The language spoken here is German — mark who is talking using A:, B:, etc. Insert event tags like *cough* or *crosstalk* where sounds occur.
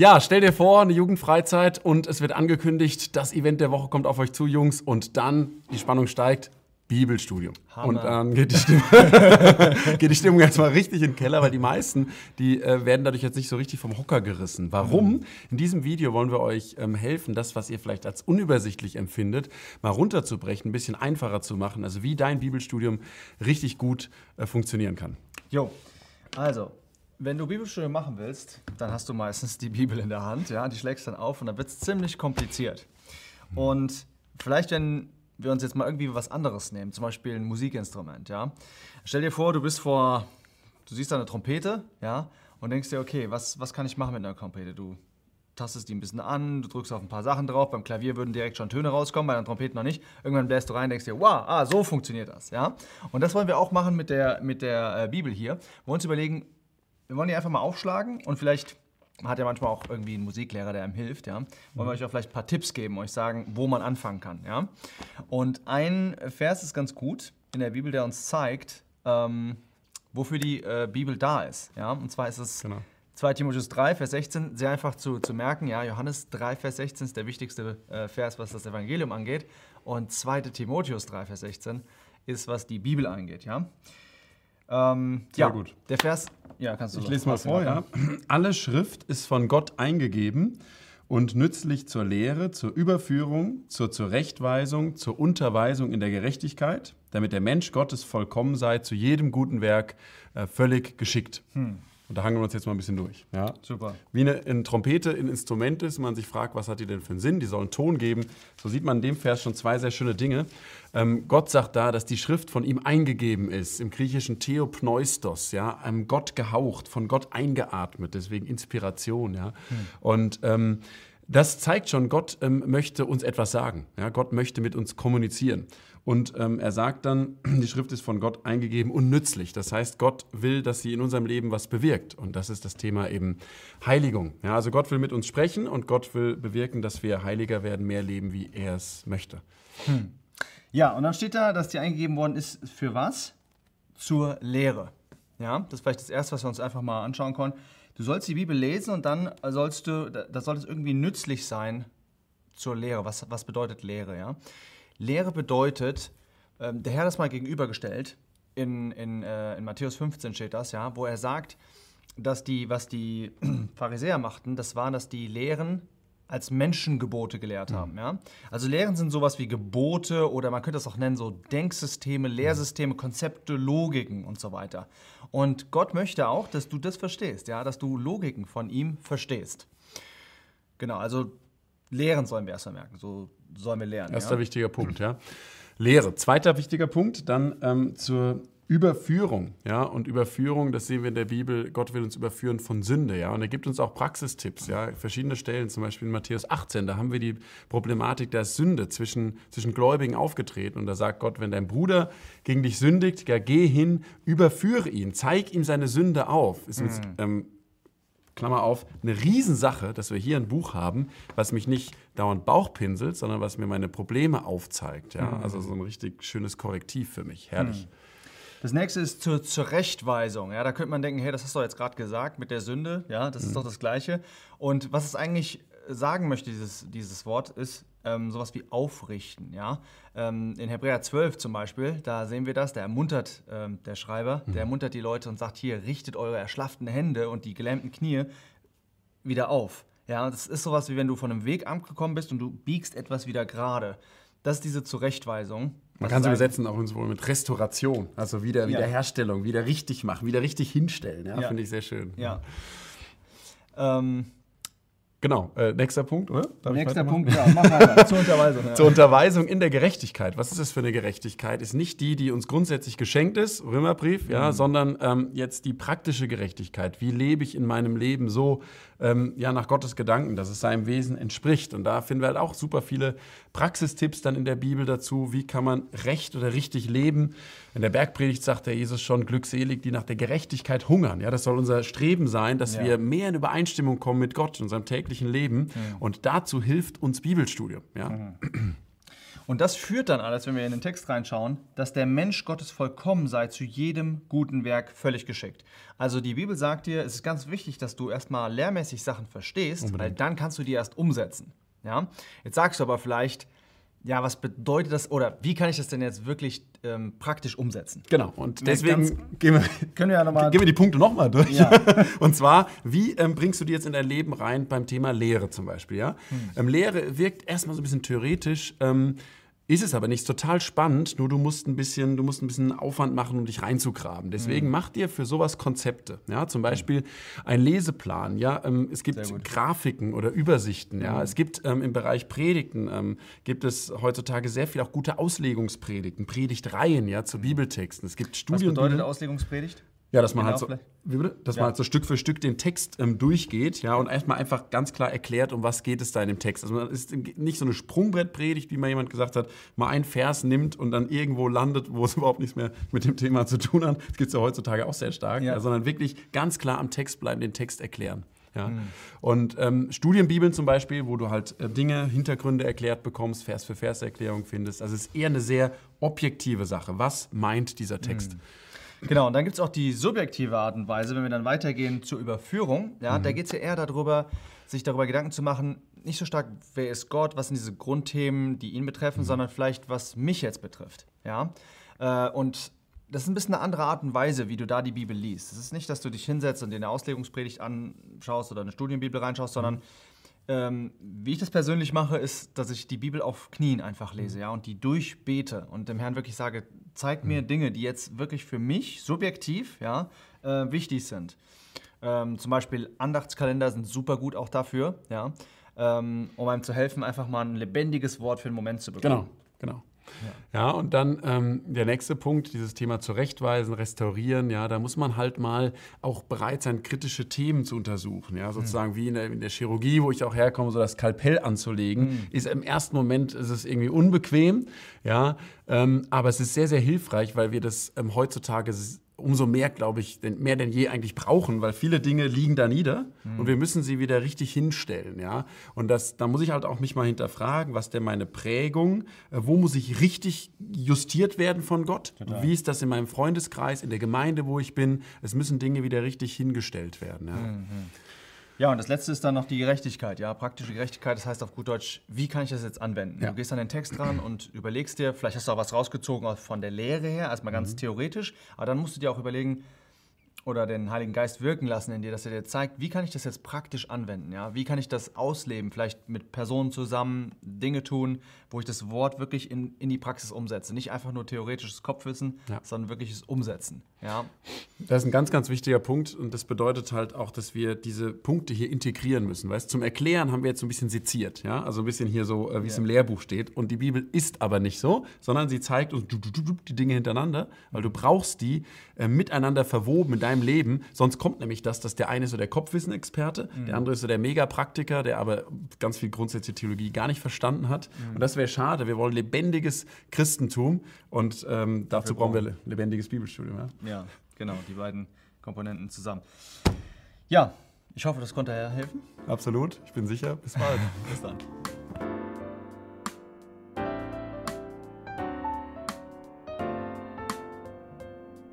A: Ja, stell dir vor, eine Jugendfreizeit und es wird angekündigt, das Event der Woche kommt auf euch zu, Jungs, und dann die Spannung steigt. Bibelstudium.
B: Hammer.
A: Und dann geht die Stimmung, *laughs* geht die Stimmung jetzt mal richtig in den Keller, weil die meisten, die äh, werden dadurch jetzt nicht so richtig vom Hocker gerissen. Warum? In diesem Video wollen wir euch ähm, helfen, das, was ihr vielleicht als unübersichtlich empfindet, mal runterzubrechen, ein bisschen einfacher zu machen. Also wie dein Bibelstudium richtig gut äh, funktionieren kann.
B: Jo, also, wenn du Bibelstudium machen willst, dann hast du meistens die Bibel in der Hand, ja, die schlägst dann auf und dann wird es ziemlich kompliziert. Und vielleicht, wenn wir uns jetzt mal irgendwie was anderes nehmen, zum Beispiel ein Musikinstrument, ja. Stell dir vor, du bist vor, du siehst da eine Trompete, ja, und denkst dir, okay, was, was kann ich machen mit einer Trompete? Du tastest die ein bisschen an, du drückst auf ein paar Sachen drauf, beim Klavier würden direkt schon Töne rauskommen, bei der Trompete noch nicht. Irgendwann bläst du rein, denkst dir, wow, ah, so funktioniert das, ja. Und das wollen wir auch machen mit der, mit der äh, Bibel hier. Wir wollen uns überlegen, wir wollen die einfach mal aufschlagen und vielleicht man hat ja manchmal auch irgendwie einen Musiklehrer, der einem hilft, ja. Wollen wir euch auch vielleicht ein paar Tipps geben, euch sagen, wo man anfangen kann, ja. Und ein Vers ist ganz gut in der Bibel, der uns zeigt, ähm, wofür die äh, Bibel da ist, ja. Und zwar ist es
A: Genau.
B: 2 Timotheus 3, Vers 16, sehr einfach zu, zu merken, ja. Johannes 3, Vers 16 ist der wichtigste äh, Vers, was das Evangelium angeht. Und 2 Timotheus 3, Vers 16 ist, was die Bibel angeht, ja. Ähm,
A: Sehr
B: ja,
A: gut.
B: Der Vers, ja, kannst du
A: Ich lese mal vor, ja. Alle Schrift ist von Gott eingegeben und nützlich zur Lehre, zur Überführung, zur Zurechtweisung, zur Unterweisung in der Gerechtigkeit, damit der Mensch Gottes vollkommen sei, zu jedem guten Werk äh, völlig geschickt. Und da hangen wir uns jetzt mal ein bisschen durch. Ja.
B: Super.
A: Wie eine, eine Trompete ein Instrument ist, man sich fragt, was hat die denn für einen Sinn? Die soll einen Ton geben. So sieht man in dem Vers schon zwei sehr schöne Dinge. Ähm, Gott sagt da, dass die Schrift von ihm eingegeben ist, im griechischen Theopneustos, ja, einem Gott gehaucht, von Gott eingeatmet, deswegen Inspiration, ja. Und ähm, das zeigt schon, Gott ähm, möchte uns etwas sagen. Ja, Gott möchte mit uns kommunizieren. Und ähm, er sagt dann, *clears throat* die Schrift ist von Gott eingegeben und nützlich. Das heißt, Gott will, dass sie in unserem Leben was bewirkt. Und das ist das Thema eben Heiligung. Ja, also Gott will mit uns sprechen und Gott will bewirken, dass wir heiliger werden, mehr leben, wie er es möchte.
B: Ja, und dann steht da, dass die eingegeben worden ist für was? Zur Lehre. Ja, das ist vielleicht das Erste, was wir uns einfach mal anschauen können. Du sollst die Bibel lesen und dann sollst du, da soll es irgendwie nützlich sein zur Lehre. Was, was bedeutet Lehre? Ja? Lehre bedeutet, ähm, der Herr hat das mal gegenübergestellt, in, in, äh, in Matthäus 15 steht das, ja, wo er sagt, dass die, was die *clears throat* Pharisäer machten, das war, dass die Lehren als Menschengebote gelehrt haben. Ja? Also Lehren sind sowas wie Gebote oder man könnte das auch nennen, so Denksysteme, Lehrsysteme, Konzepte, Logiken und so weiter. Und Gott möchte auch, dass du das verstehst, ja? dass du Logiken von ihm verstehst. Genau, also Lehren sollen wir erstmal merken, so sollen wir lernen.
A: Erster
B: ja?
A: wichtiger Punkt, ja. Lehre. Zweiter wichtiger Punkt, dann ähm, zur Überführung, ja. Und Überführung, das sehen wir in der Bibel, Gott will uns überführen von Sünde, ja. Und er gibt uns auch Praxistipps, ja. Verschiedene Stellen, zum Beispiel in Matthäus 18, da haben wir die Problematik der Sünde zwischen, zwischen Gläubigen aufgetreten. Und da sagt Gott, wenn dein Bruder gegen dich sündigt, ja, geh hin, überführe ihn, zeig ihm seine Sünde auf. Ist uns, ähm, Klammer auf, eine Riesensache, dass wir hier ein Buch haben, was mich nicht dauernd Bauchpinselt, sondern was mir meine Probleme aufzeigt. Ja? Also so ein richtig schönes Korrektiv für mich. Herrlich.
B: Das nächste ist zur Zurechtweisung. Ja, da könnte man denken, hey, das hast du jetzt gerade gesagt mit der Sünde. Ja, das ist doch das Gleiche. Und was es eigentlich sagen möchte, dieses, dieses Wort, ist ähm, sowas wie aufrichten. Ja? Ähm, in Hebräer 12 zum Beispiel, da sehen wir das, der ermuntert, ähm, der Schreiber, der ermuntert die Leute und sagt, hier, richtet eure erschlafften Hände und die gelähmten Knie wieder auf. Ja, das ist sowas wie wenn du von einem Weg angekommen bist und du biegst etwas wieder gerade. Das ist diese Zurechtweisung.
A: Man kann
B: ein-
A: übersetzen auch uns wohl mit Restauration, also wieder Wiederherstellung, wieder richtig machen, wieder richtig hinstellen. Ja,
B: Ja.
A: Finde ich sehr schön.
B: Ja. Ähm,
A: Genau, äh, nächster Punkt, oder? Darf
B: nächster? Punkt, ja, mach weiter. *laughs* Zur Unterweisung. Ja.
A: Zur Unterweisung in der Gerechtigkeit. Was ist das für eine Gerechtigkeit? Ist nicht die, die uns grundsätzlich geschenkt ist, Römerbrief, ja, sondern ähm, jetzt die praktische Gerechtigkeit. Wie lebe ich in meinem Leben so ähm, ja, nach Gottes Gedanken, dass es seinem Wesen entspricht? Und da finden wir halt auch super viele Praxistipps dann in der Bibel dazu. Wie kann man recht oder richtig leben? In der Bergpredigt sagt der Jesus schon, glückselig, die nach der Gerechtigkeit hungern. Ja, das soll unser Streben sein, dass
B: Ja.
A: wir mehr in Übereinstimmung kommen mit Gott in unserem täglichen Leben. Und dazu hilft uns Bibelstudium. Ja?
B: Und das führt dann alles, wenn wir in den Text reinschauen, dass der Mensch Gottes vollkommen sei, zu jedem guten Werk völlig geschickt. Also die Bibel sagt dir, es ist ganz wichtig, dass du erstmal lehrmäßig Sachen verstehst, Unbedingt. weil dann kannst du die erst umsetzen. Ja? Jetzt sagst du aber vielleicht, ja, was bedeutet das oder wie kann ich das denn jetzt wirklich ähm, praktisch umsetzen?
A: Genau, und deswegen gehen wir, können wir, ja noch mal gehen wir die Punkte nochmal durch. Ja. *laughs* und zwar, wie ähm, bringst du die jetzt in dein Leben rein beim Thema Lehre zum Beispiel? Ja? Hm. Ähm, Lehre wirkt erstmal so ein bisschen theoretisch. Ist es aber nicht. total spannend, nur du musst ein bisschen, du musst ein bisschen Aufwand machen, um dich reinzugraben. Deswegen mhm. mach dir für sowas Konzepte. Ja, zum Beispiel ein Leseplan. Ja, ähm, es gibt Grafiken oder Übersichten. Ja, mhm. es gibt ähm, im Bereich Predigten ähm, gibt es heutzutage sehr viel auch gute Auslegungspredigten, Predigtreihen ja zu mhm. Bibeltexten. Es gibt Studien.
B: Was bedeutet Auslegungspredigt?
A: Ja, dass man genau, halt so, dass ja. man halt so Stück für Stück den Text ähm, durchgeht, ja, und erstmal einfach ganz klar erklärt, um was geht es da in dem Text. Also man ist nicht so eine Sprungbrettpredigt, wie mal jemand gesagt hat, mal einen Vers nimmt und dann irgendwo landet, wo es *laughs* überhaupt nichts mehr mit dem Thema zu tun hat. Das gibt es ja heutzutage auch sehr stark, ja. Ja, sondern wirklich ganz klar am Text bleiben, den Text erklären. Ja. Mhm. Und ähm, Studienbibeln zum Beispiel, wo du halt äh, Dinge, Hintergründe erklärt bekommst, Vers für Vers Erklärung findest. Also es ist eher eine sehr objektive Sache. Was meint dieser Text? Mhm.
B: Genau, und dann gibt es auch die subjektive Art und Weise, wenn wir dann weitergehen zur Überführung. Ja, mhm. Da geht es ja eher darüber, sich darüber Gedanken zu machen, nicht so stark, wer ist Gott, was sind diese Grundthemen, die ihn betreffen, mhm. sondern vielleicht, was mich jetzt betrifft. Ja? Äh, und das ist ein bisschen eine andere Art und Weise, wie du da die Bibel liest. Es ist nicht, dass du dich hinsetzt und dir eine Auslegungspredigt anschaust oder eine Studienbibel reinschaust, sondern mhm. ähm, wie ich das persönlich mache, ist, dass ich die Bibel auf Knien einfach lese mhm. ja, und die durchbete und dem Herrn wirklich sage, zeigt mir mhm. Dinge, die jetzt wirklich für mich subjektiv ja, äh, wichtig sind. Ähm, zum Beispiel Andachtskalender sind super gut auch dafür, ja, ähm, um einem zu helfen, einfach mal ein lebendiges Wort für einen Moment zu bekommen.
A: Genau, genau. Ja, ja und dann ähm, der nächste Punkt, dieses Thema zurechtweisen, restaurieren, ja, da muss man halt mal auch bereit sein, kritische Themen zu untersuchen, ja, sozusagen mhm. wie in der, in der, Chirurgie, wo ich auch herkomme, so das Skalpell anzulegen, mhm. ist im ersten Moment ist es irgendwie unbequem, ja, ähm, aber es ist sehr, sehr hilfreich, weil wir das ähm, heutzutage umso mehr, glaube ich, mehr denn je eigentlich brauchen, weil viele Dinge liegen da nieder mhm. und wir müssen sie wieder richtig hinstellen, ja. Und das, da muss ich halt auch mich mal hinterfragen, was denn meine Prägung, äh, wo muss ich richtig justiert werden von Gott? Total. Wie ist das in meinem Freundeskreis, in der Gemeinde, wo ich bin? Es müssen Dinge wieder richtig hingestellt werden, ja. Mhm.
B: Ja, und das letzte ist dann noch die Gerechtigkeit. Ja, praktische Gerechtigkeit, das heißt auf gut Deutsch, wie kann ich das jetzt anwenden? Ja. Du gehst an den Text ran und überlegst dir, vielleicht hast du auch was rausgezogen von der Lehre her, erstmal ganz mhm. theoretisch, aber dann musst du dir auch überlegen, oder den Heiligen Geist wirken lassen in dir, dass er dir zeigt, wie kann ich das jetzt praktisch anwenden? Ja? Wie kann ich das ausleben? Vielleicht mit Personen zusammen Dinge tun, wo ich das Wort wirklich in, in die Praxis umsetze. Nicht einfach nur theoretisches Kopfwissen, ja. sondern wirkliches Umsetzen. Ja?
A: Das ist ein ganz, ganz wichtiger Punkt und das bedeutet halt auch, dass wir diese Punkte hier integrieren müssen. Weißt? Zum Erklären haben wir jetzt so ein bisschen seziert, ja? also ein bisschen hier so, äh, wie es im Lehrbuch steht. Und die Bibel ist aber nicht so, sondern sie zeigt uns die Dinge hintereinander, weil du brauchst die äh, miteinander verwoben in deinem Leben. Sonst kommt nämlich das, dass der eine ist so der Kopfwissenexperte, mhm. der andere ist so der Megapraktiker, der aber ganz viel grundsätzliche Theologie gar nicht verstanden hat. Mhm. Und das wäre schade. Wir wollen lebendiges Christentum und ähm, dazu brauchen wir lebendiges Bibelstudium.
B: Ja? ja, genau, die beiden Komponenten zusammen. Ja, ich hoffe, das konnte helfen.
A: Absolut, ich bin sicher. Bis bald. *laughs* Bis dann.